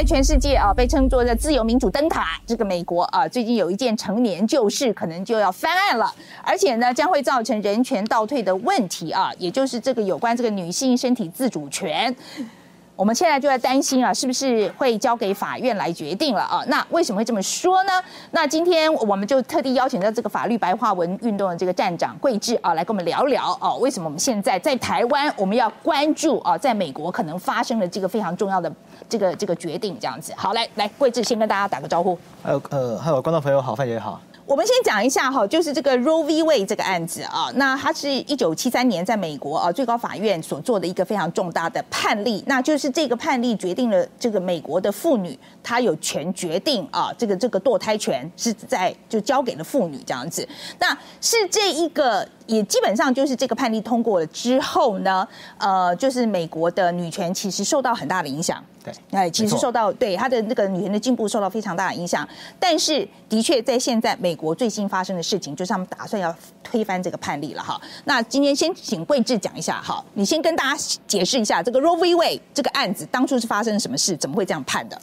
在全世界啊，被称作的自由民主灯塔，这个美国啊，最近有一件成年旧事，可能就要翻案了，而且呢，将会造成人权倒退的问题啊，也就是这个有关这个女性身体自主权。我们现在就在担心啊，是不是会交给法院来决定了啊？那为什么会这么说呢？那今天我们就特地邀请到这个法律白话文运动的这个站长桂智啊，来跟我们聊聊啊，为什么我们现在在台湾我们要关注啊，在美国可能发生的这个非常重要的这个这个决定这样子。好，来来，桂智先跟大家打个招呼。还有呃，还有观众朋友好，范姐好。我们先讲一下哈，就是这个 Roe v. Wade 这个案子啊，那它是一九七三年在美国啊最高法院所做的一个非常重大的判例，那就是这个判例决定了这个美国的妇女她有权决定啊，这个这个堕胎权是在就交给了妇女这样子，那是这一个。也基本上就是这个判例通过了之后呢，呃，就是美国的女权其实受到很大的影响。对，哎，其实受到对她的那个女权的进步受到非常大的影响。但是，的确在现在美国最新发生的事情，就是他们打算要推翻这个判例了哈。那今天先请桂智讲一下哈，你先跟大家解释一下这个 Roe v. Wade 这个案子当初是发生了什么事，怎么会这样判的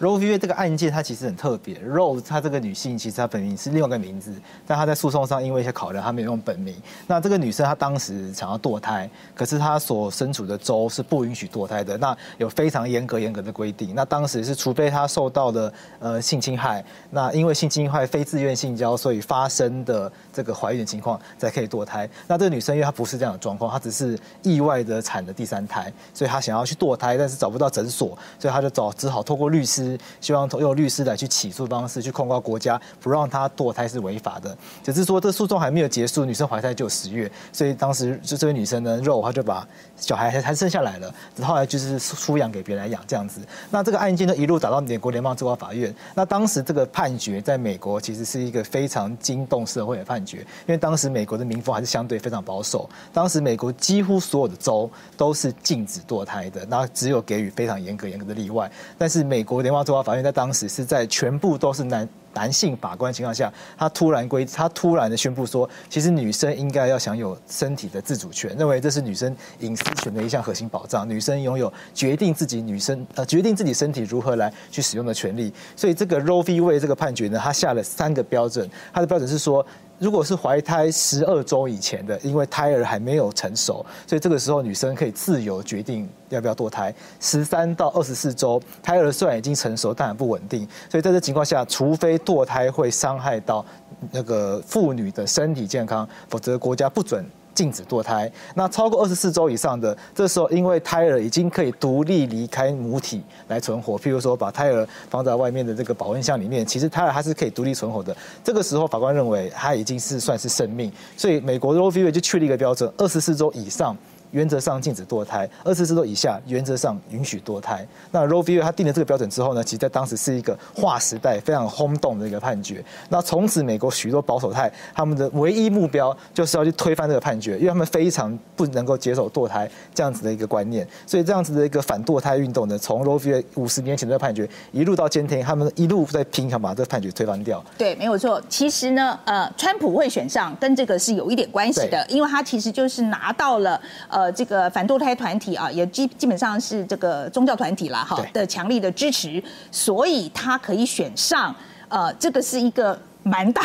？Roe v. 这个案件，它其实很特别。Rose 她这个女性，其实她本名是另外一个名字，但她在诉讼上因为一些考量，她没有用本名。那这个女生她当时想要堕胎，可是她所身处的州是不允许堕胎的，那有非常严格严格的规定。那当时是除非她受到了呃性侵害，那因为性侵害非自愿性交，所以发生的这个怀孕的情况才可以堕胎。那这个女生因为她不是这样的状况，她只是意外的产了第三胎，所以她想要去堕胎，但是找不到诊所，所以她就找只好透过律师。希望用律师来去起诉方式去控告国家，不让她堕胎是违法的。只是说这诉讼还没有结束，女生怀胎就有十月，所以当时就这位女生呢，肉她就把小孩还还生下来了，后来就是出养给别人来养这样子。那这个案件呢一路打到美国联邦最高法院。那当时这个判决在美国其实是一个非常惊动社会的判决，因为当时美国的民风还是相对非常保守。当时美国几乎所有的州都是禁止堕胎的，那只有给予非常严格严格的例外。但是美国联邦最高法院。在当时是在全部都是男男性法官情况下，他突然规，他突然的宣布说，其实女生应该要享有身体的自主权，认为这是女生隐私权的一项核心保障，女生拥有决定自己女生呃决定自己身体如何来去使用的权利。所以这个 Roe v. Wade 这个判决呢，他下了三个标准，他的标准是说。如果是怀胎十二周以前的，因为胎儿还没有成熟，所以这个时候女生可以自由决定要不要堕胎。十三到二十四周，胎儿虽然已经成熟，但很不稳定，所以在这情况下，除非堕胎会伤害到那个妇女的身体健康，否则国家不准。禁止堕胎，那超过二十四周以上的，这时候因为胎儿已经可以独立离开母体来存活，譬如说把胎儿放在外面的这个保温箱里面，其实胎儿还是可以独立存活的。这个时候法官认为它已经是算是生命，所以美国 Roe v. 就确立一个标准：二十四周以上。原则上禁止堕胎，二十四周以下原则上允许堕胎。那 Roe v. 他定了这个标准之后呢，其实在当时是一个划时代、非常轰动的一个判决。那从此美国许多保守派他们的唯一目标就是要去推翻这个判决，因为他们非常不能够接受堕胎这样子的一个观念。所以这样子的一个反堕胎运动呢，从 Roe v. 五十年前的判决一路到今天，他们一路在拼想把这个判决推翻掉。对，没有错。其实呢，呃，川普会选上跟这个是有一点关系的，因为他其实就是拿到了。呃，这个反堕胎团体啊，也基基本上是这个宗教团体啦，哈的强力的支持，所以他可以选上。呃，这个是一个。蛮大、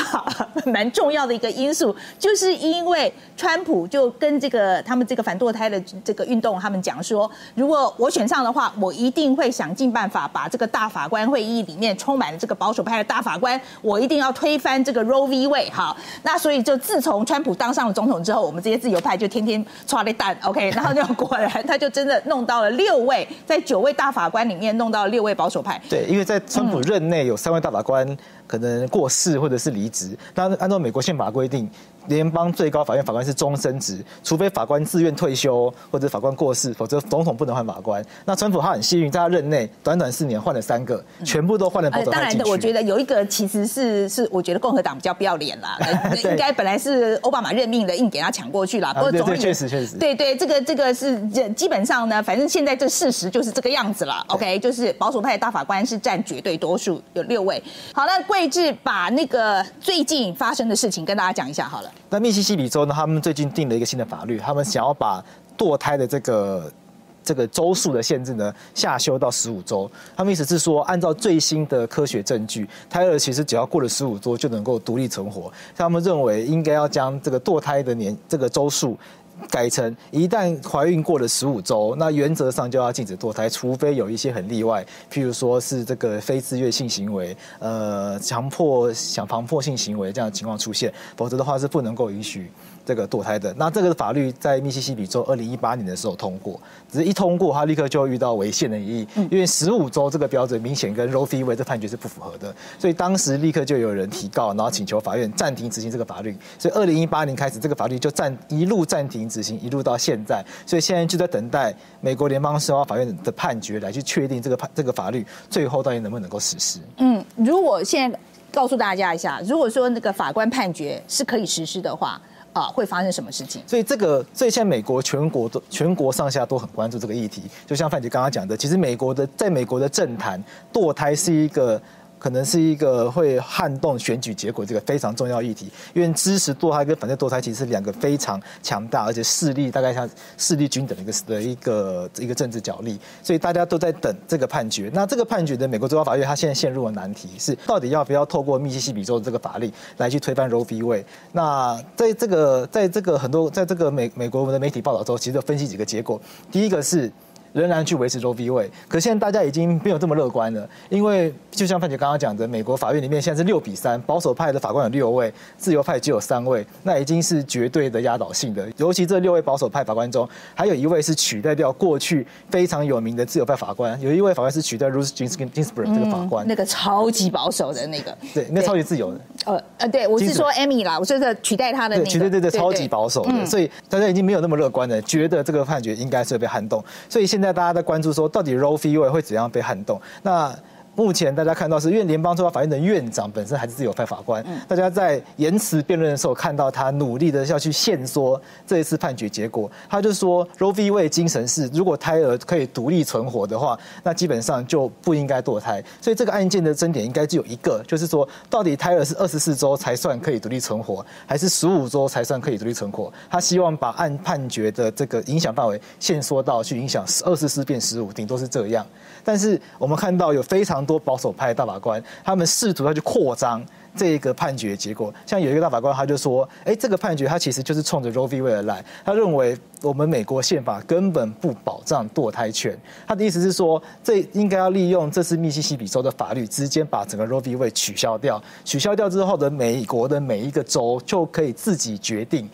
蛮重要的一个因素，就是因为川普就跟这个他们这个反堕胎的这个运动，他们讲说，如果我选上的话，我一定会想尽办法把这个大法官会议里面充满了这个保守派的大法官，我一定要推翻这个 Roe v. Wade。好，那所以就自从川普当上了总统之后，我们这些自由派就天天抓了蛋，OK，然后就果然他就真的弄到了六位，在九位大法官里面弄到了六位保守派。对，因为在川普任内有三位大法官。可能过世或者是离职，那按照美国宪法规定。联邦最高法院法官是终身职，除非法官自愿退休或者法官过世，否则总统不能换法官。那川普他很幸运，在他任内短短四年换了三个，全部都换了保守派当然，我觉得有一个其实是是，我觉得共和党比较不要脸啦，应该本来是奥巴马任命的，硬给他抢过去了。不过总确实确实，对对，这个这个是基本上呢，反正现在这事实就是这个样子了。OK，就是保守派大法官是占绝对多数，有六位。好，那桂智把那个最近发生的事情跟大家讲一下好了。那密西西比州呢？他们最近定了一个新的法律，他们想要把堕胎的这个这个周数的限制呢下修到十五周。他们意思是说，按照最新的科学证据，胎儿其实只要过了十五周就能够独立存活。他们认为应该要将这个堕胎的年这个周数。改成一旦怀孕过了十五周，那原则上就要禁止堕胎，除非有一些很例外，譬如说是这个非自愿性行为，呃，强迫想强迫性行为这样的情况出现，否则的话是不能够允许。这个堕胎的，那这个法律在密西西比州二零一八年的时候通过，只是一通过，它立刻就遇到违宪的疑义，因为十五周这个标准明显跟 Roe v. Wade 这判决是不符合的，所以当时立刻就有人提告，然后请求法院暂停执行这个法律，所以二零一八年开始，这个法律就暂一路暂停执行，一路到现在，所以现在就在等待美国联邦司法法院的判决来去确定这个判这个法律最后到底能不能够实施。嗯，如果现在告诉大家一下，如果说那个法官判决是可以实施的话。啊，会发生什么事情？所以这个，所以现在美国全国都全国上下都很关注这个议题。就像范姐刚刚讲的，其实美国的在美国的政坛，堕胎是一个。可能是一个会撼动选举结果这个非常重要议题，因为支持堕胎跟反对堕胎其实是两个非常强大，而且势力大概像势力均等的一个的一个一个政治角力，所以大家都在等这个判决。那这个判决的美国最高法院，它现在陷入了难题，是到底要不要透过密西西比州的这个法律来去推翻 Roe v. w a y 那在这个在这个很多在这个美美国我们的媒体报道中，其实分析几个结果，第一个是。仍然去维持 Roe v. Wade，可现在大家已经没有这么乐观了，因为就像范姐刚刚讲的，美国法院里面现在是六比三，保守派的法官有六位，自由派只有三位，那已经是绝对的压倒性的。尤其这六位保守派法官中，还有一位是取代掉过去非常有名的自由派法官，有一位法官是取代 Ruth Ginsburg 这个法官，那个超级保守的那个，对，那超级自由的。呃呃，对我是说 Amy 啦，我说的取代他的那个，对对对，超级保守的，所以大家已经没有那么乐观了，觉得这个判决应该是被撼动，所以现在现在大家在关注说。到底 Roe v. Wade 会怎样被撼动？那目前大家看到是，因为联邦最高法院的院长本身还是自由派法官，大家在延迟辩论的时候看到他努力的要去限缩这一次判决结果。他就说，Roe v. Wade 精神是，如果胎儿可以独立存活的话，那基本上就不应该堕胎。所以这个案件的争点应该只有一个，就是说，到底胎儿是二十四周才算可以独立存活，还是十五周才算可以独立存活？他希望把案判决的这个影响范围限缩到去影响二十四变十五，顶多是这样。但是我们看到有非常多保守派大法官，他们试图要去扩张这个判决结果。像有一个大法官，他就说：“哎，这个判决他其实就是冲着 Roe v. w a d 来。他认为我们美国宪法根本不保障堕胎权。他的意思是说，这应该要利用这次密西西比州的法律，直接把整个 Roe v. w a d 取消掉。取消掉之后的美国的每一个州就可以自己决定。”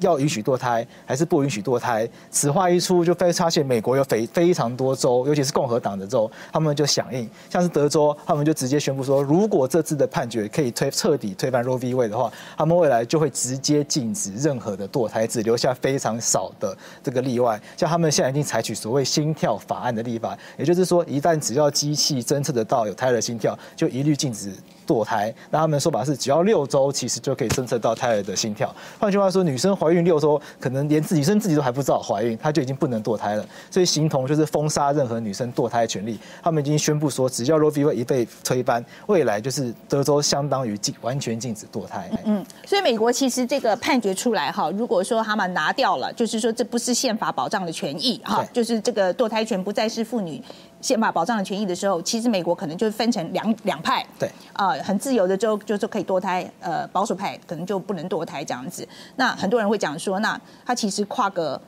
要允许堕胎还是不允许堕胎？此话一出，就非发现美国有非非常多州，尤其是共和党的州，他们就响应。像是德州，他们就直接宣布说，如果这次的判决可以推彻底推翻 Roe v. Wade 的话，他们未来就会直接禁止任何的堕胎，只留下非常少的这个例外。像他们现在已经采取所谓心跳法案的立法，也就是说，一旦只要机器侦测得到有胎儿心跳，就一律禁止。堕胎，那他们的说法是，只要六周，其实就可以侦测到胎儿的心跳。换句话说，女生怀孕六周，可能连自己生自己都还不知道怀孕，她就已经不能堕胎了。所以，形同就是封杀任何女生堕胎的权利。他们已经宣布说，只要 Roe v. Wade 一被推翻，未来就是德州相当于禁完全禁止堕胎。嗯，所以美国其实这个判决出来哈，如果说他们拿掉了，就是说这不是宪法保障的权益哈，就是这个堕胎权不再是妇女。宪法保障的权益的时候，其实美国可能就分成两两派，对，啊，很自由的就就是可以堕胎，呃，保守派可能就不能堕胎这样子。那很多人会讲说，那他其实跨个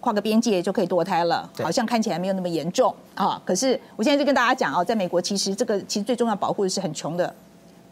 跨个边界就可以堕胎了，好像看起来没有那么严重啊。可是我现在就跟大家讲哦，在美国其实这个其实最重要保护的是很穷的、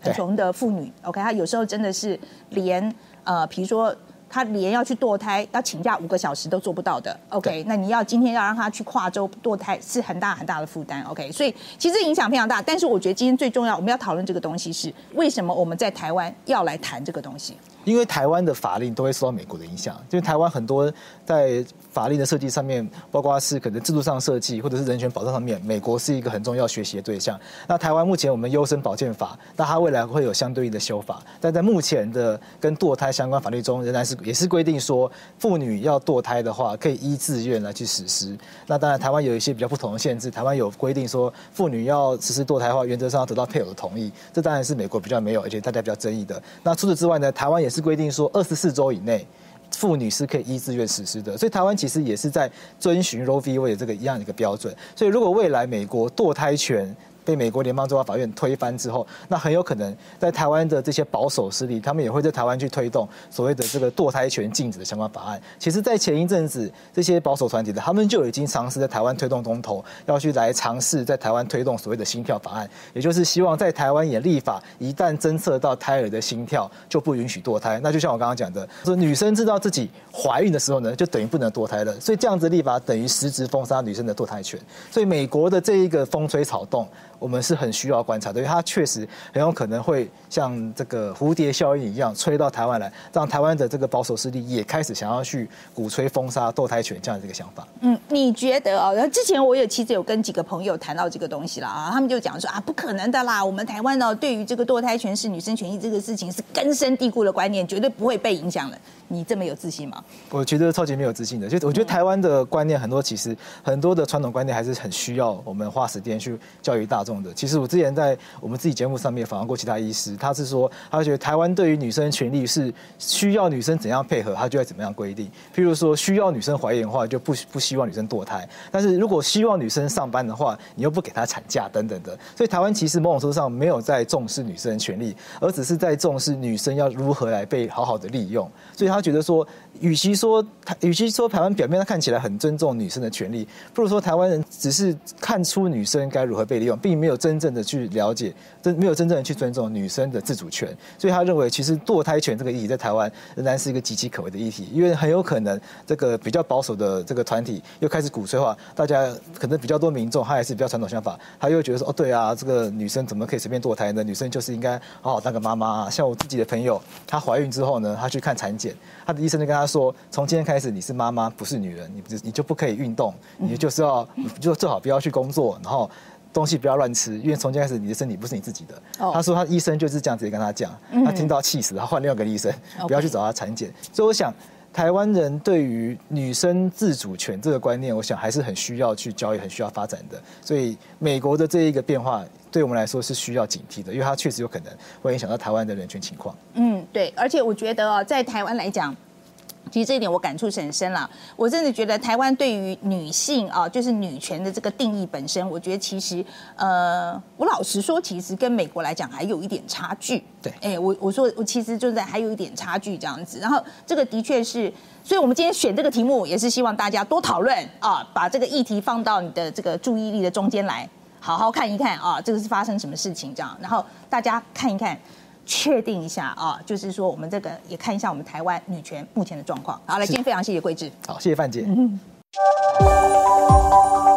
很穷的妇女。OK，他有时候真的是连呃，比如说。他连要去堕胎，要请假五个小时都做不到的。OK，那你要今天要让他去跨州堕胎，是很大很大的负担。OK，所以其实影响非常大。但是我觉得今天最重要，我们要讨论这个东西是为什么我们在台湾要来谈这个东西。因为台湾的法令都会受到美国的影响，因为台湾很多在法令的设计上面，包括是可能制度上设计，或者是人权保障上面，美国是一个很重要学习的对象。那台湾目前我们优生保健法，那它未来会有相对应的修法，但在目前的跟堕胎相关法律中，仍然是也是规定说，妇女要堕胎的话，可以依自愿来去实施。那当然，台湾有一些比较不同的限制，台湾有规定说，妇女要实施堕胎的话，原则上要得到配偶的同意，这当然是美国比较没有，而且大家比较争议的。那除此之外呢，台湾也。是规定说，二十四周以内妇女是可以依自愿实施的。所以台湾其实也是在遵循 Roe v. Wade 这个一样的一个标准。所以如果未来美国堕胎权，被美国联邦最高法院推翻之后，那很有可能在台湾的这些保守势力，他们也会在台湾去推动所谓的这个堕胎权禁止的相关法案。其实，在前一阵子，这些保守团体的他们就已经尝试在台湾推动公投，要去来尝试在台湾推动所谓的心跳法案，也就是希望在台湾也立法，一旦侦测到胎儿的心跳，就不允许堕胎。那就像我刚刚讲的，说女生知道自己怀孕的时候呢，就等于不能堕胎了。所以这样子立法等于实质封杀女生的堕胎权。所以美国的这一个风吹草动。我们是很需要观察的，因为它确实很有可能会像这个蝴蝶效应一样吹到台湾来，让台湾的这个保守势力也开始想要去鼓吹封杀堕胎权这样的一个想法。嗯，你觉得啊？然后之前我也其实有跟几个朋友谈到这个东西了啊，他们就讲说啊，不可能的啦，我们台湾呢对于这个堕胎权是女生权益这个事情是根深蒂固的观念，绝对不会被影响的。你这么有自信吗？我觉得超级没有自信的，就我觉得台湾的观念很多，其实很多的传统观念还是很需要我们花时间去教育大众的。其实我之前在我们自己节目上面访问过其他医师，他是说他觉得台湾对于女生权利是需要女生怎样配合，他就要怎么样规定。譬如说需要女生怀孕的话，就不不希望女生堕胎；但是如果希望女生上班的话，你又不给她产假等等的。所以台湾其实某种程度上没有在重视女生的权利，而只是在重视女生要如何来被好好的利用。所以他。觉得说，与其说台，与其说台湾表面上看起来很尊重女生的权利，不如说台湾人只是看出女生该如何被利用，并没有真正的去了解，真没有真正的去尊重女生的自主权。所以他认为，其实堕胎权这个议题在台湾仍然是一个岌岌可危的议题，因为很有可能这个比较保守的这个团体又开始鼓吹话，大家可能比较多民众他还是比较传统想法，他又觉得说，哦，对啊，这个女生怎么可以随便堕胎呢？女生就是应该好好当个妈妈。像我自己的朋友，她怀孕之后呢，她去看产检。他的医生就跟他说：“从今天开始，你是妈妈，不是女人，你你就不可以运动，你就是要就最好不要去工作，然后东西不要乱吃，因为从今天开始，你的身体不是你自己的。”他说他医生就是这样直接跟他讲，他听到气死，他换另外一个医生，不要去找他产检。所以我想。台湾人对于女生自主权这个观念，我想还是很需要去教育、很需要发展的。所以美国的这一个变化，对我们来说是需要警惕的，因为它确实有可能会影响到台湾的人权情况。嗯，对，而且我觉得哦，在台湾来讲。其实这一点我感触是很深了。我真的觉得台湾对于女性啊，就是女权的这个定义本身，我觉得其实呃，我老实说，其实跟美国来讲还有一点差距。对，哎，我我说我其实就在还有一点差距这样子。然后这个的确是，所以我们今天选这个题目也是希望大家多讨论啊，把这个议题放到你的这个注意力的中间来，好好看一看啊，这个是发生什么事情这样，然后大家看一看。确定一下啊，就是说我们这个也看一下我们台湾女权目前的状况。好，来，今天非常谢谢桂志，好，谢谢范姐。